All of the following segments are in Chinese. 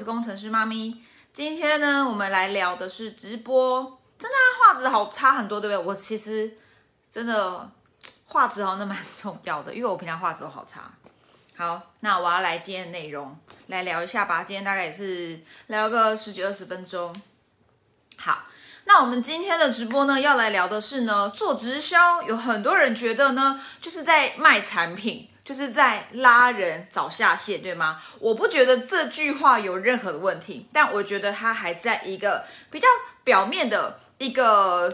是工程师妈咪。今天呢，我们来聊的是直播。真的啊，画质好差很多，对不对？我其实真的画质好像蛮重要的，因为我平常画质都好差。好，那我要来今天的内容来聊一下吧。今天大概也是聊个十几二十分钟。好，那我们今天的直播呢，要来聊的是呢，做直销，有很多人觉得呢，就是在卖产品。就是在拉人找下线，对吗？我不觉得这句话有任何的问题，但我觉得它还在一个比较表面的一个，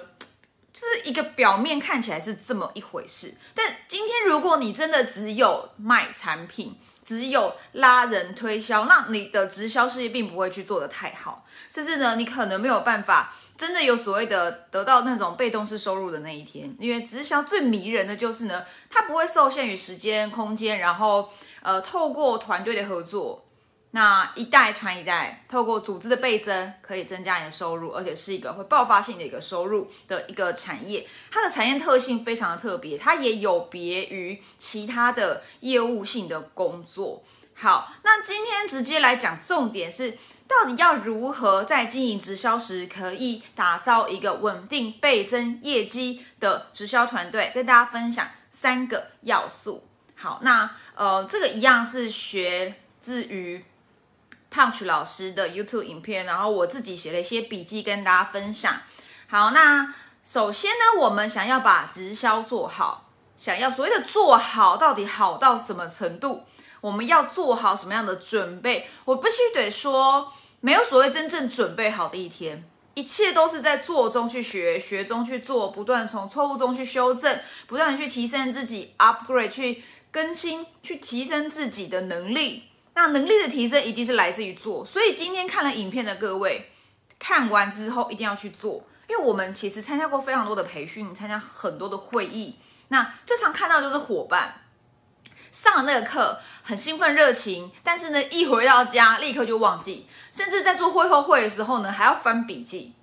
就是一个表面看起来是这么一回事。但今天如果你真的只有卖产品，只有拉人推销，那你的直销事业并不会去做得太好，甚至呢，你可能没有办法。真的有所谓的得到那种被动式收入的那一天，因为直销最迷人的就是呢，它不会受限于时间、空间，然后呃，透过团队的合作，那一代传一代，透过组织的倍增，可以增加你的收入，而且是一个会爆发性的一个收入的一个产业。它的产业特性非常的特别，它也有别于其他的业务性的工作。好，那今天直接来讲重点是。到底要如何在经营直销时，可以打造一个稳定倍增业绩的直销团队？跟大家分享三个要素。好，那呃，这个一样是学自于 Punch 老师的 YouTube 影片，然后我自己写了一些笔记跟大家分享。好，那首先呢，我们想要把直销做好，想要所谓的做好，到底好到什么程度？我们要做好什么样的准备？我必须得说，没有所谓真正准备好的一天，一切都是在做中去学，学中去做，不断从错误中去修正，不断的去提升自己，upgrade 去更新，去提升自己的能力。那能力的提升一定是来自于做。所以今天看了影片的各位，看完之后一定要去做，因为我们其实参加过非常多的培训，参加很多的会议，那最常看到就是伙伴。上了那个课很兴奋热情，但是呢，一回到家立刻就忘记，甚至在做会后会的时候呢，还要翻笔记。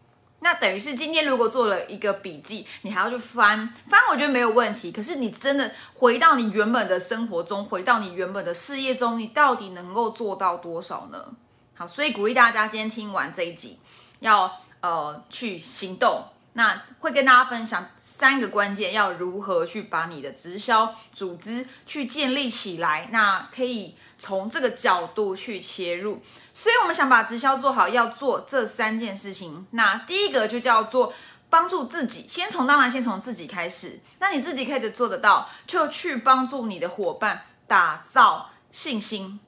那等于是今天如果做了一个笔记，你还要去翻翻，我觉得没有问题。可是你真的回到你原本的生活中，回到你原本的事业中，你到底能够做到多少呢？好，所以鼓励大家今天听完这一集，要呃去行动。那会跟大家分享三个关键，要如何去把你的直销组织去建立起来。那可以从这个角度去切入。所以我们想把直销做好，要做这三件事情。那第一个就叫做帮助自己，先从当然先从自己开始。那你自己可以做得到，就去帮助你的伙伴打造信心。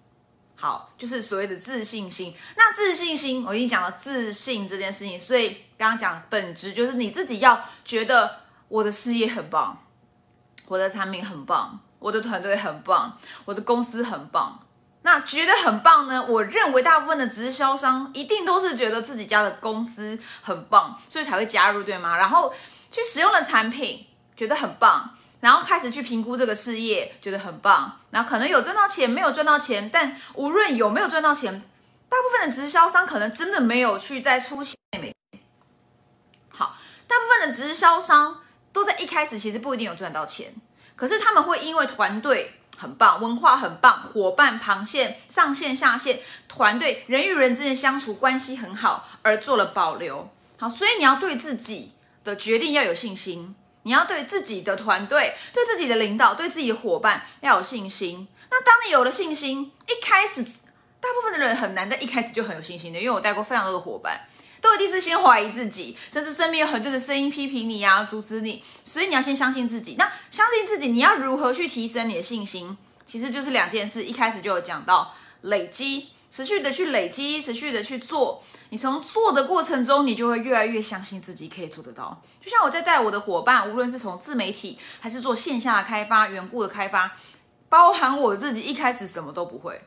好，就是所谓的自信心。那自信心，我已经讲了自信这件事情，所以刚刚讲本质就是你自己要觉得我的事业很棒，我的产品很棒，我的团队很棒，我的公司很棒。那觉得很棒呢？我认为大部分的直销商一定都是觉得自己家的公司很棒，所以才会加入，对吗？然后去使用了产品，觉得很棒。然后开始去评估这个事业，觉得很棒。然后可能有赚到钱，没有赚到钱，但无论有没有赚到钱，大部分的直销商可能真的没有去在出钱。好，大部分的直销商都在一开始其实不一定有赚到钱，可是他们会因为团队很棒，文化很棒，伙伴旁线、上线、下线，团队人与人之间相处关系很好，而做了保留。好，所以你要对自己的决定要有信心。你要对自己的团队、对自己的领导、对自己的伙伴要有信心。那当你有了信心，一开始大部分的人很难在一开始就很有信心的，因为我带过非常多的伙伴，都一定是先怀疑自己，甚至身边有很多的声音批评你呀、阻止你。所以你要先相信自己。那相信自己，你要如何去提升你的信心？其实就是两件事。一开始就有讲到累积。持续的去累积，持续的去做，你从做的过程中，你就会越来越相信自己可以做得到。就像我在带我的伙伴，无论是从自媒体还是做线下的开发、缘故的开发，包含我自己一开始什么都不会，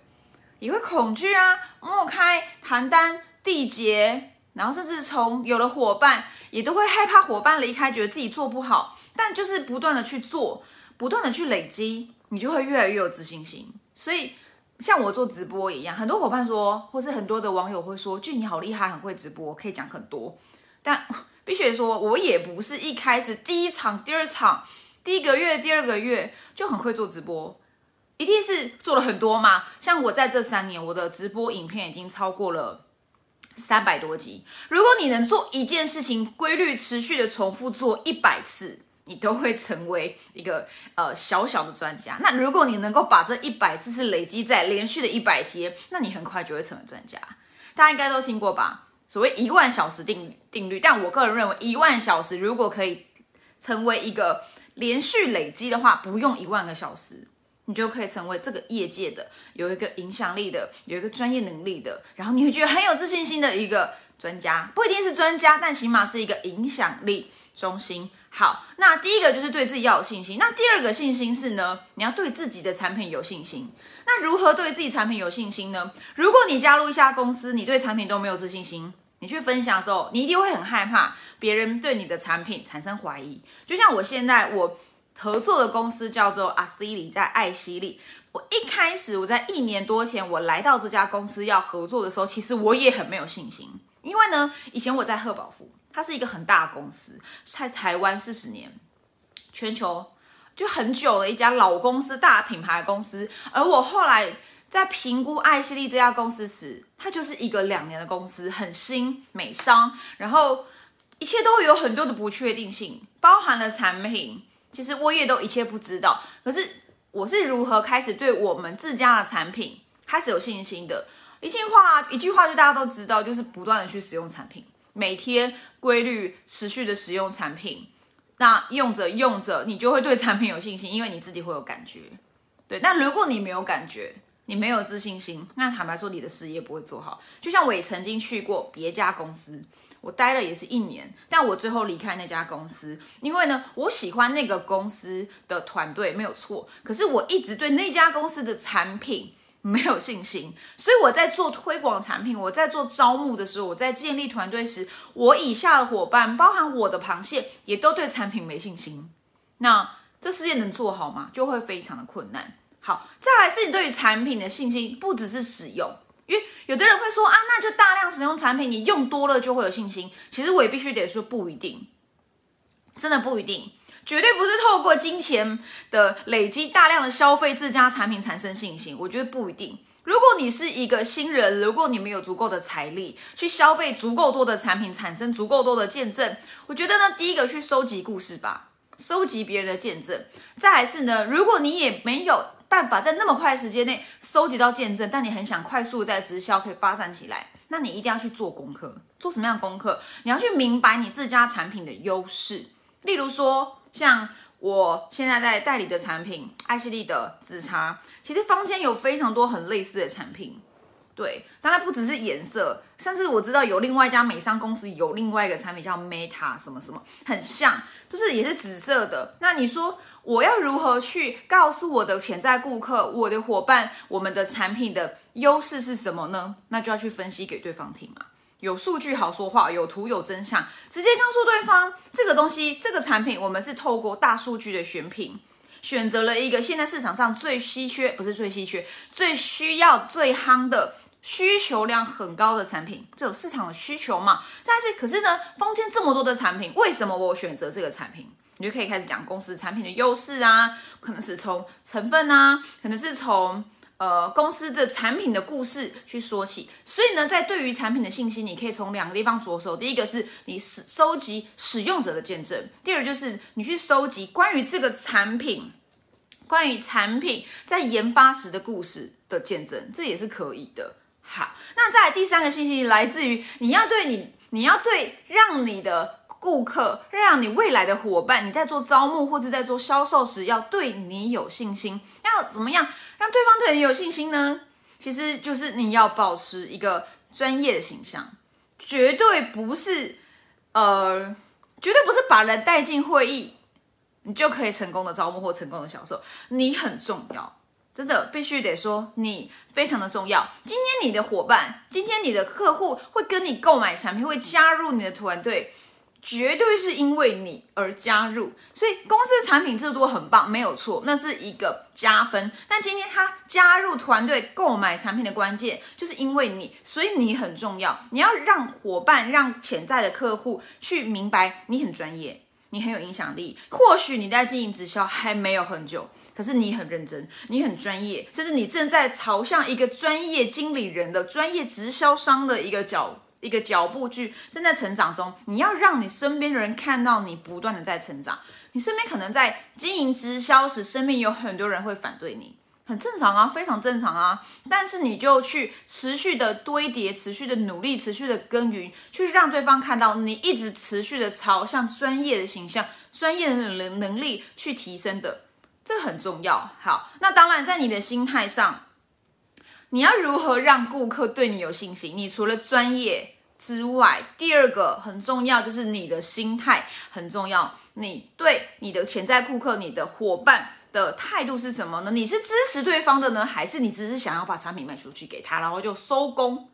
也会恐惧啊，莫开谈单缔结，然后甚至从有了伙伴，也都会害怕伙伴离开，觉得自己做不好。但就是不断的去做，不断的去累积，你就会越来越有自信心。所以。像我做直播一样，很多伙伴说，或是很多的网友会说：“俊你好厉害，很会直播，可以讲很多。”但必须说，我也不是一开始第一场、第二场、第一个月、第二个月就很会做直播。一定是做了很多嘛。像我在这三年，我的直播影片已经超过了三百多集。如果你能做一件事情，规律持续的重复做一百次，你都会成为一个呃小小的专家。那如果你能够把这一百次是累积在连续的一百天，那你很快就会成为专家。大家应该都听过吧？所谓一万小时定定律，但我个人认为，一万小时如果可以成为一个连续累积的话，不用一万个小时，你就可以成为这个业界的有一个影响力的、有一个专业能力的，然后你会觉得很有自信心的一个专家，不一定是专家，但起码是一个影响力中心。好，那第一个就是对自己要有信心，那第二个信心是呢，你要对自己的产品有信心。那如何对自己产品有信心呢？如果你加入一家公司，你对产品都没有自信心。你去分享的时候，你一定会很害怕别人对你的产品产生怀疑。就像我现在我合作的公司叫做阿西里，在爱希利。我一开始我在一年多前我来到这家公司要合作的时候，其实我也很没有信心。因为呢，以前我在赫宝福，它是一个很大的公司，在台湾四十年，全球就很久的一家老公司、大品牌公司。而我后来。在评估爱希利这家公司时，它就是一个两年的公司，很新美商，然后一切都有很多的不确定性，包含了产品，其实我也都一切不知道。可是我是如何开始对我们自家的产品开始有信心的？一句话，一句话就大家都知道，就是不断的去使用产品，每天规律持续的使用产品，那用着用着，你就会对产品有信心，因为你自己会有感觉。对，那如果你没有感觉，你没有自信心，那坦白说，你的事业不会做好。就像我也曾经去过别家公司，我待了也是一年，但我最后离开那家公司，因为呢，我喜欢那个公司的团队没有错，可是我一直对那家公司的产品 没有信心，所以我在做推广产品，我在做招募的时候，我在建立团队时，我以下的伙伴，包含我的螃蟹，也都对产品没信心。那这事业能做好吗？就会非常的困难。好，再来是你对于产品的信心，不只是使用，因为有的人会说啊，那就大量使用产品，你用多了就会有信心。其实我也必须得说，不一定，真的不一定，绝对不是透过金钱的累积大量的消费自家产品产生信心。我觉得不一定。如果你是一个新人，如果你没有足够的财力去消费足够多的产品，产生足够多的见证，我觉得呢，第一个去收集故事吧，收集别人的见证。再来是呢，如果你也没有。办法在那么快时间内收集到见证，但你很想快速在直销可以发展起来，那你一定要去做功课。做什么样的功课？你要去明白你自家产品的优势。例如说，像我现在在代理的产品艾希利的紫茶，其实坊间有非常多很类似的产品。对，当然不只是颜色，甚至我知道有另外一家美商公司有另外一个产品叫 Meta 什么什么，很像，就是也是紫色的。那你说我要如何去告诉我的潜在顾客、我的伙伴，我们的产品的优势是什么呢？那就要去分析给对方听嘛。有数据好说话，有图有真相，直接告诉对方这个东西、这个产品，我们是透过大数据的选品，选择了一个现在市场上最稀缺，不是最稀缺，最需要、最夯的。需求量很高的产品，这有市场的需求嘛？但是可是呢，坊间这么多的产品，为什么我选择这个产品？你就可以开始讲公司产品的优势啊，可能是从成分啊，可能是从呃公司的产品的故事去说起。所以呢，在对于产品的信息，你可以从两个地方着手。第一个是你使收集使用者的见证，第二就是你去收集关于这个产品、关于产品在研发时的故事的见证，这也是可以的。好，那再来第三个信息来自于你要对你，你要对让你的顾客，让你未来的伙伴，你在做招募或者在做销售时，要对你有信心。要怎么样让对方对你有信心呢？其实就是你要保持一个专业的形象，绝对不是，呃，绝对不是把人带进会议，你就可以成功的招募或成功的销售。你很重要。真的必须得说，你非常的重要。今天你的伙伴，今天你的客户会跟你购买产品，会加入你的团队，绝对是因为你而加入。所以公司产品制度很棒，没有错，那是一个加分。但今天他加入团队购买产品的关键，就是因为你，所以你很重要。你要让伙伴、让潜在的客户去明白你很专业，你很有影响力。或许你在经营直销还没有很久。可是你很认真，你很专业，甚至你正在朝向一个专业经理人的专业直销商的一个脚一个脚步去正在成长中。你要让你身边的人看到你不断的在成长。你身边可能在经营直销时，身边有很多人会反对你。很正常啊，非常正常啊。但是你就去持续的堆叠，持续的努力，持续的耕耘，去让对方看到你一直持续的朝向专业的形象、专业的能能力去提升的，这很重要。好，那当然在你的心态上，你要如何让顾客对你有信心？你除了专业之外，第二个很重要就是你的心态很重要。你对你的潜在顾客、你的伙伴。的态度是什么呢？你是支持对方的呢，还是你只是想要把产品卖出去给他，然后就收工？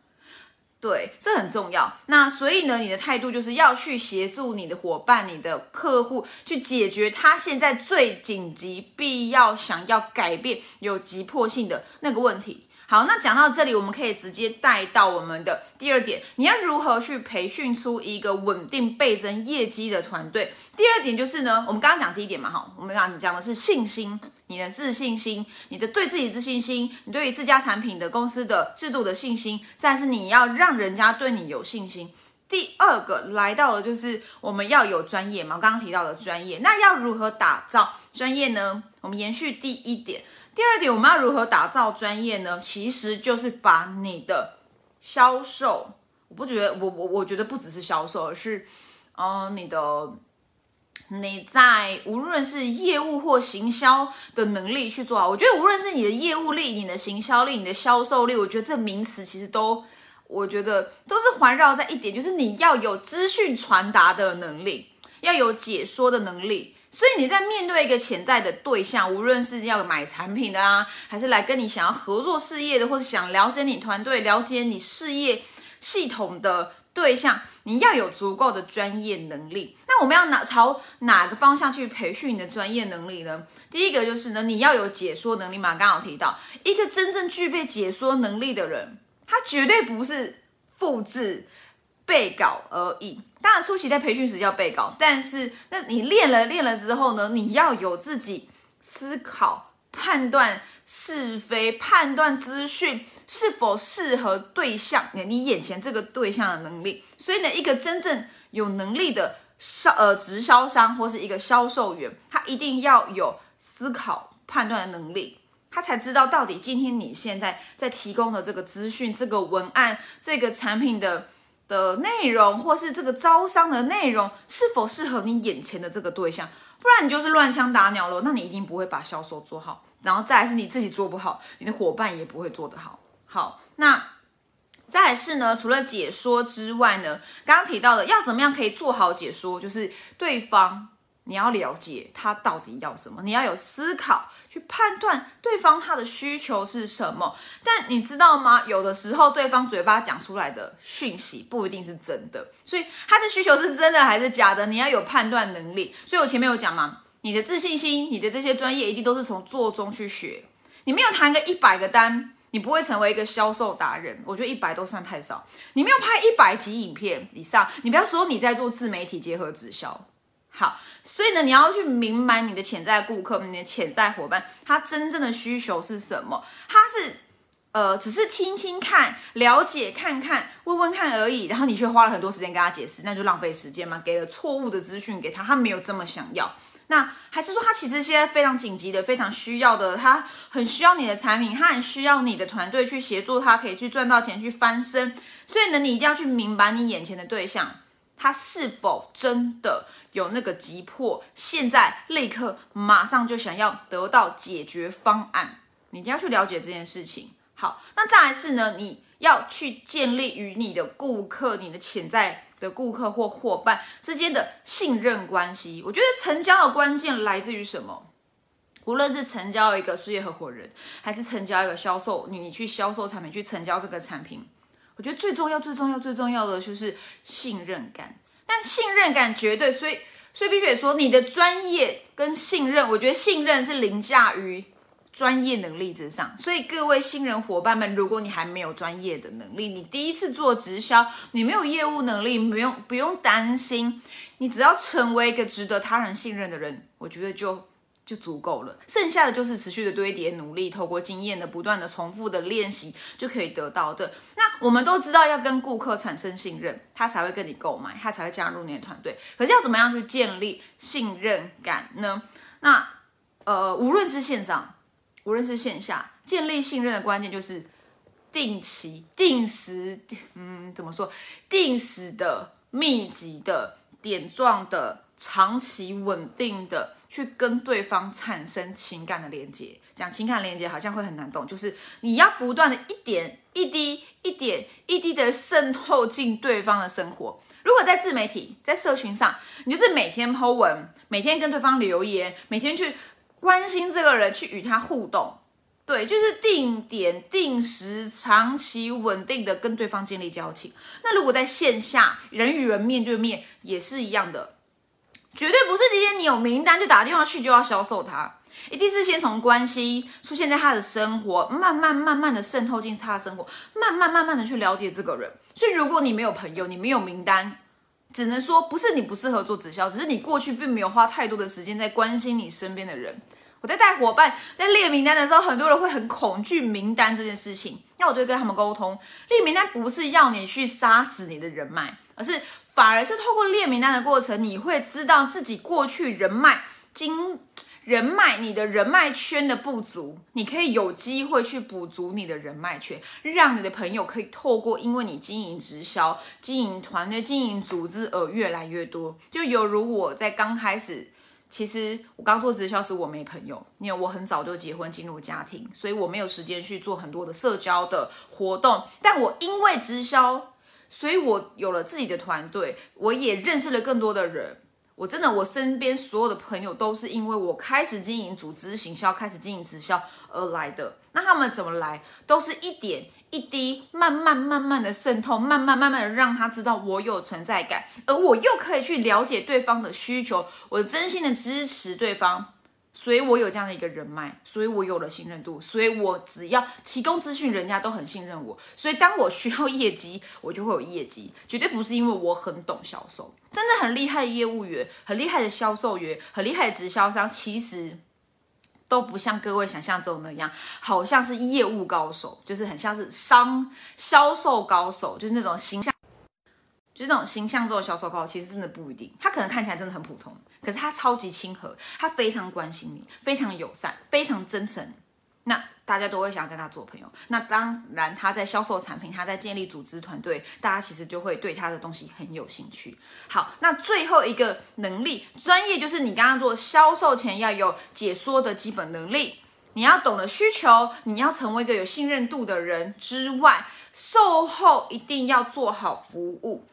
对，这很重要。那所以呢，你的态度就是要去协助你的伙伴、你的客户去解决他现在最紧急、必要、想要改变、有急迫性的那个问题。好，那讲到这里，我们可以直接带到我们的第二点，你要如何去培训出一个稳定倍增业绩的团队？第二点就是呢，我们刚刚讲第一点嘛，哈，我们刚讲的是信心，你的自信心，你的对自己自信心，你对于自家产品的公司的制度的信心，再是你要让人家对你有信心。第二个来到的就是我们要有专业嘛，刚刚提到的专业，那要如何打造专业呢？我们延续第一点。第二点，我们要如何打造专业呢？其实就是把你的销售，我不觉得，我我我觉得不只是销售，而是，嗯，你的你在无论是业务或行销的能力去做好。我觉得无论是你的业务力、你的行销力、你的销售力，我觉得这名词其实都，我觉得都是环绕在一点，就是你要有资讯传达的能力，要有解说的能力。所以你在面对一个潜在的对象，无论是要买产品的啊，还是来跟你想要合作事业的，或者想了解你团队、了解你事业系统的对象，你要有足够的专业能力。那我们要哪朝哪个方向去培训你的专业能力呢？第一个就是呢，你要有解说能力嘛。刚刚提到，一个真正具备解说能力的人，他绝对不是复制背稿而已。当然，初期在培训时要背稿，但是那你练了练了之后呢？你要有自己思考、判断是非、判断资讯是否适合对象，你眼前这个对象的能力。所以呢，一个真正有能力的销呃直销商或是一个销售员，他一定要有思考判断的能力，他才知道到底今天你现在在提供的这个资讯、这个文案、这个产品的。的内容，或是这个招商的内容是否适合你眼前的这个对象？不然你就是乱枪打鸟了，那你一定不会把销售做好，然后再来是你自己做不好，你的伙伴也不会做得好。好，那再来是呢，除了解说之外呢，刚刚提到的要怎么样可以做好解说，就是对方。你要了解他到底要什么，你要有思考去判断对方他的需求是什么。但你知道吗？有的时候对方嘴巴讲出来的讯息不一定是真的，所以他的需求是真的还是假的，你要有判断能力。所以我前面有讲嘛，你的自信心，你的这些专业一定都是从做中去学。你没有谈个一百个单，你不会成为一个销售达人。我觉得一百都算太少。你没有拍一百集影片以上，你不要说你在做自媒体结合直销。好，所以呢，你要去明白你的潜在顾客、你的潜在伙伴，他真正的需求是什么？他是，呃，只是听听看、了解看看、问问看而已，然后你却花了很多时间跟他解释，那就浪费时间嘛，给了错误的资讯给他，他没有这么想要。那还是说他其实现在非常紧急的、非常需要的，他很需要你的产品，他很需要你的团队去协助他，可以去赚到钱、去翻身。所以呢，你一定要去明白你眼前的对象。他是否真的有那个急迫？现在立刻马上就想要得到解决方案？你一定要去了解这件事情。好，那再来是呢？你要去建立与你的顾客、你的潜在的顾客或伙伴之间的信任关系。我觉得成交的关键来自于什么？无论是成交一个事业合伙人，还是成交一个销售，你你去销售产品，去成交这个产品。我觉得最重要、最重要、最重要的就是信任感，但信任感绝对，所以所以必须得说，你的专业跟信任，我觉得信任是凌驾于专业能力之上。所以各位新人伙伴们，如果你还没有专业的能力，你第一次做直销，你没有业务能力，不用不用担心，你只要成为一个值得他人信任的人，我觉得就就足够了，剩下的就是持续的堆叠努力，透过经验的不断的重复的练习就可以得到的。我们都知道要跟顾客产生信任，他才会跟你购买，他才会加入你的团队。可是要怎么样去建立信任感呢？那呃，无论是线上，无论是线下，建立信任的关键就是定期、定时，嗯，怎么说？定时的、密集的、点状的、长期稳定的。去跟对方产生情感的连接，讲情感连接好像会很难懂，就是你要不断的一点一滴、一点一滴的渗透进对方的生活。如果在自媒体、在社群上，你就是每天 po 文，每天跟对方留言，每天去关心这个人，去与他互动，对，就是定点、定时、长期、稳定的跟对方建立交情。那如果在线下，人与人面对面也是一样的。绝对不是今天你有名单就打电话去就要销售他，一定是先从关系出现在他的生活，慢慢慢慢的渗透进他的生活，慢慢慢慢的去了解这个人。所以如果你没有朋友，你没有名单，只能说不是你不适合做直销，只是你过去并没有花太多的时间在关心你身边的人。我在带伙伴在列名单的时候，很多人会很恐惧名单这件事情，那我就跟他们沟通，列名单不是要你去杀死你的人脉，而是。反而是透过列名单的过程，你会知道自己过去人脉、经人脉、你的人脉圈的不足，你可以有机会去补足你的人脉圈，让你的朋友可以透过因为你经营直销、经营团队、经营组织而越来越多。就犹如我在刚开始，其实我刚做直销时我没朋友，因为我很早就结婚进入家庭，所以我没有时间去做很多的社交的活动。但我因为直销。所以，我有了自己的团队，我也认识了更多的人。我真的，我身边所有的朋友都是因为我开始经营组织行销，开始经营直销而来的。那他们怎么来？都是一点一滴，慢慢慢慢的渗透，慢慢慢慢的让他知道我有存在感，而我又可以去了解对方的需求，我真心的支持对方。所以我有这样的一个人脉，所以我有了信任度，所以我只要提供资讯，人家都很信任我。所以当我需要业绩，我就会有业绩，绝对不是因为我很懂销售。真的很厉害的业务员，很厉害的销售员，很厉害的直销商，其实都不像各位想象中那样，好像是业务高手，就是很像是商销售高手，就是那种形象。就是那种形象做的销售高，其实真的不一定。他可能看起来真的很普通，可是他超级亲和，他非常关心你，非常友善，非常真诚。那大家都会想要跟他做朋友。那当然，他在销售产品，他在建立组织团队，大家其实就会对他的东西很有兴趣。好，那最后一个能力，专业就是你刚刚做销售前要有解说的基本能力，你要懂得需求，你要成为一个有信任度的人之外，售后一定要做好服务。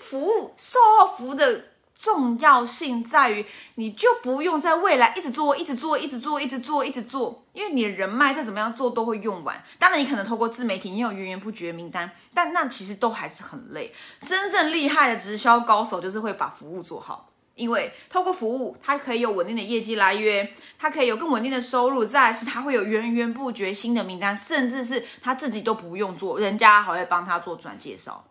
服务售后服务的重要性在于，你就不用在未来一直做、一直做、一直做、一直做、一直做，因为你的人脉再怎么样做都会用完。当然，你可能透过自媒体，你有源源不绝名单，但那其实都还是很累。真正厉害的直销高手就是会把服务做好，因为透过服务，它可以有稳定的业绩来源，它可以有更稳定的收入。再是，它会有源源不绝新的名单，甚至是他自己都不用做，人家还会帮他做转介绍。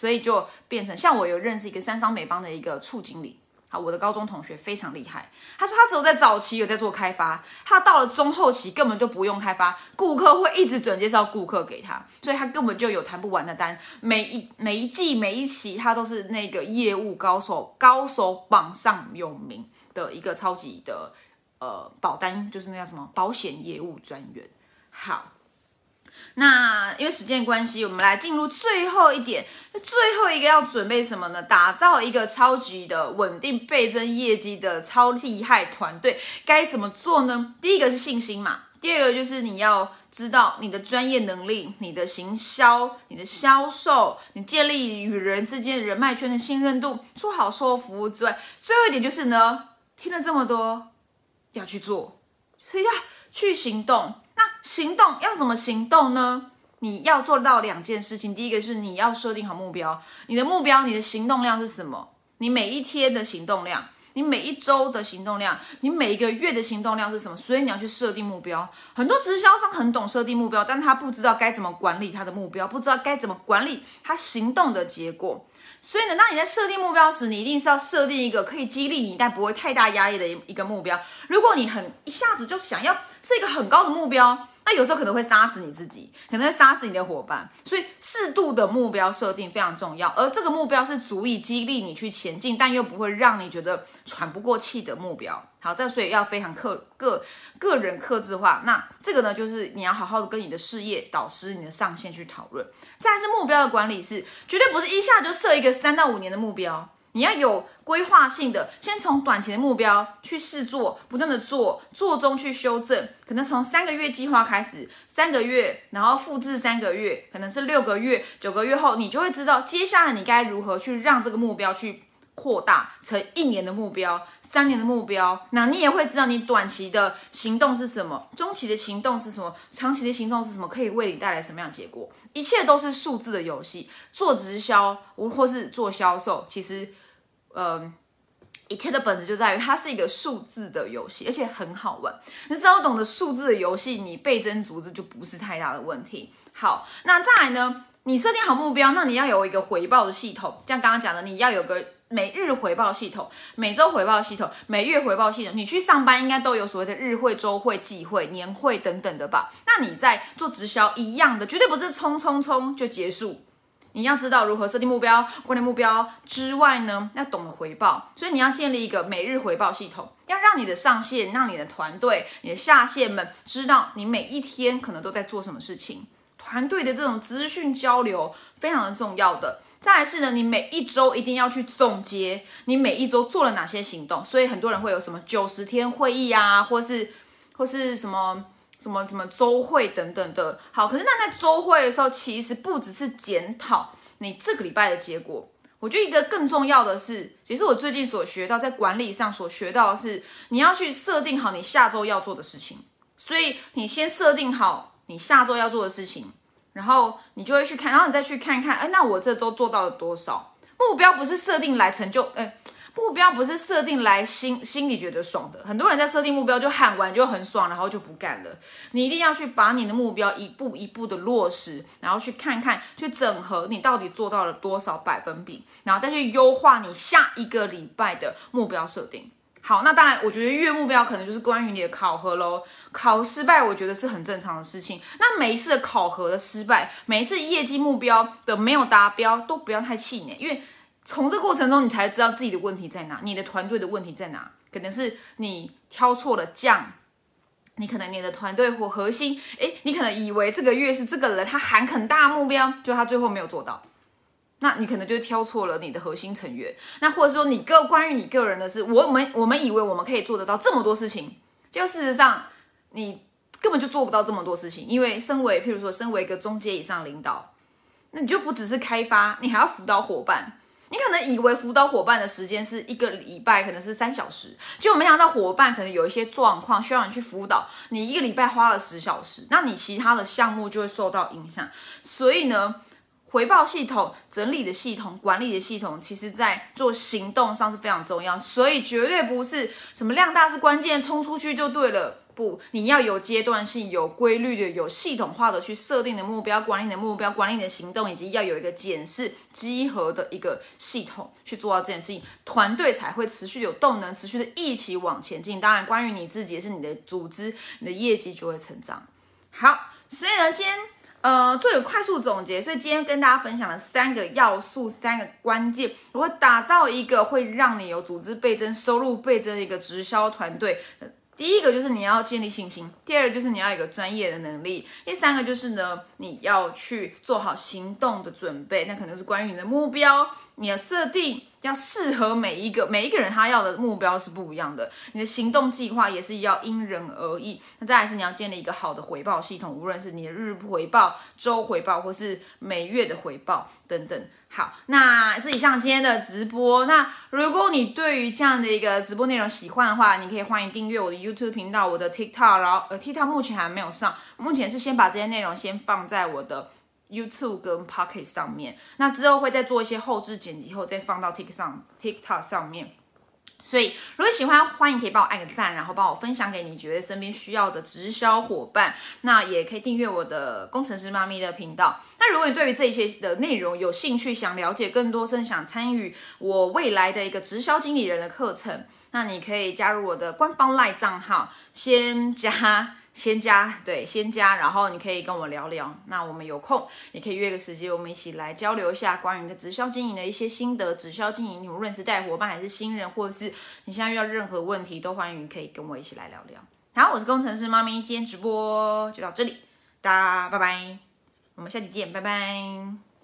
所以就变成像我有认识一个三商美邦的一个处经理，好，我的高中同学非常厉害。他说他只有在早期有在做开发，他到了中后期根本就不用开发，顾客会一直转介绍顾客给他，所以他根本就有谈不完的单。每一每一季每一期他都是那个业务高手，高手榜上有名的一个超级的呃保单，就是那叫什么保险业务专员。好。那因为时间关系，我们来进入最后一点。最后一个要准备什么呢？打造一个超级的稳定倍增业绩的超厉害团队，该怎么做呢？第一个是信心嘛，第二个就是你要知道你的专业能力、你的行销、你的销售、你建立与人之间人脉圈的信任度，做好售后服务之外，最后一点就是呢，听了这么多，要去做，所以要去行动。行动要怎么行动呢？你要做到两件事情。第一个是你要设定好目标，你的目标，你的行动量是什么？你每一天的行动量，你每一周的行动量，你每一个月的行动量是什么？所以你要去设定目标。很多直销商很懂设定目标，但他不知道该怎么管理他的目标，不知道该怎么管理他行动的结果。所以呢，当你在设定目标时，你一定是要设定一个可以激励你但不会太大压力的一一个目标。如果你很一下子就想要设一个很高的目标，那有时候可能会杀死你自己，可能会杀死你的伙伴。所以适度的目标设定非常重要，而这个目标是足以激励你去前进，但又不会让你觉得喘不过气的目标。好，但所以要非常克个个人克制化。那这个呢，就是你要好好的跟你的事业导师、你的上线去讨论。再是目标的管理是绝对不是一下就设一个三到五年的目标，你要有规划性的，先从短期的目标去试做，不断的做，做中去修正。可能从三个月计划开始，三个月，然后复制三个月，可能是六个月、九个月后，你就会知道接下来你该如何去让这个目标去。扩大成一年的目标、三年的目标，那你也会知道你短期的行动是什么，中期的行动是什么，长期的行动是什么，可以为你带来什么样的结果？一切都是数字的游戏。做直销，或是做销售，其实，嗯，一切的本质就在于它是一个数字的游戏，而且很好玩。你只要懂得数字的游戏，你倍增组织就不是太大的问题。好，那再来呢？你设定好目标，那你要有一个回报的系统，像刚刚讲的，你要有个。每日回报系统、每周回报系统、每月回报系统，你去上班应该都有所谓的日会、周会、季会、年会等等的吧？那你在做直销一样的，绝对不是冲冲冲就结束。你要知道如何设定目标、管理目标之外呢，要懂得回报。所以你要建立一个每日回报系统，要让你的上线、让你的团队、你的下线们知道你每一天可能都在做什么事情。团队的这种资讯交流非常的重要的。再来是呢，你每一周一定要去总结你每一周做了哪些行动，所以很多人会有什么九十天会议啊，或是或是什么什么什么周会等等的。好，可是那在周会的时候，其实不只是检讨你这个礼拜的结果，我觉得一个更重要的是，其实我最近所学到在管理上所学到的是，你要去设定好你下周要做的事情，所以你先设定好你下周要做的事情。然后你就会去看，然后你再去看看，哎，那我这周做到了多少？目标不是设定来成就，哎，目标不是设定来心心里觉得爽的。很多人在设定目标就喊完就很爽，然后就不干了。你一定要去把你的目标一步一步的落实，然后去看看，去整合你到底做到了多少百分比，然后再去优化你下一个礼拜的目标设定。好，那当然，我觉得月目标可能就是关于你的考核喽。考失败，我觉得是很正常的事情。那每一次的考核的失败，每一次业绩目标的没有达标，都不要太气馁，因为从这过程中，你才知道自己的问题在哪，你的团队的问题在哪。可能是你挑错了将，你可能你的团队或核心，诶，你可能以为这个月是这个人他喊很大目标，就他最后没有做到。那你可能就挑错了你的核心成员，那或者说你个关于你个人的事，我们我们以为我们可以做得到这么多事情，就事实上你根本就做不到这么多事情，因为身为譬如说身为一个中阶以上领导，那你就不只是开发，你还要辅导伙伴，你可能以为辅导伙伴的时间是一个礼拜可能是三小时，结果没想到伙伴可能有一些状况需要你去辅导，你一个礼拜花了十小时，那你其他的项目就会受到影响，所以呢。回报系统、整理的系统、管理的系统，其实在做行动上是非常重要，所以绝对不是什么量大是关键，冲出去就对了。不，你要有阶段性、有规律的、有系统化的去设定的目标，管理你的目标，管理你的行动，以及要有一个检视、集合的一个系统去做到这件事情，团队才会持续有动能，持续的一起往前进。当然，关于你自己，也是你的组织，你的业绩就会成长。好，所以呢，今天。呃，做一个快速总结，所以今天跟大家分享了三个要素，三个关键，如何打造一个会让你有组织倍增、收入倍增的一个直销团队。第一个就是你要建立信心，第二个就是你要有个专业的能力，第三个就是呢，你要去做好行动的准备。那可能是关于你的目标，你的设定要适合每一个每一个人，他要的目标是不一样的。你的行动计划也是要因人而异。那再来是你要建立一个好的回报系统，无论是你的日回报、周回报，或是每月的回报等等。好，那这以上今天的直播。那如果你对于这样的一个直播内容喜欢的话，你可以欢迎订阅我的 YouTube 频道，我的 TikTok，然后呃 TikTok 目前还没有上，目前是先把这些内容先放在我的 YouTube 跟 Pocket 上面，那之后会再做一些后置剪辑后再放到 TikTok 上 TikTok 上面。所以，如果喜欢，欢迎可以帮我按个赞，然后帮我分享给你觉得身边需要的直销伙伴。那也可以订阅我的工程师妈咪的频道。那如果你对于这些的内容有兴趣，想了解更多，甚至想参与我未来的一个直销经理人的课程，那你可以加入我的官方 LINE 账号，先加。先加对，先加，然后你可以跟我聊聊。那我们有空也可以约个时间，我们一起来交流一下关于的直销经营的一些心得。直销经营，你无论是带伙伴还是新人，或者是你现在遇到任何问题，都欢迎可以跟我一起来聊聊。好，我是工程师妈咪，今天直播就到这里，大家拜拜，我们下期见，拜拜。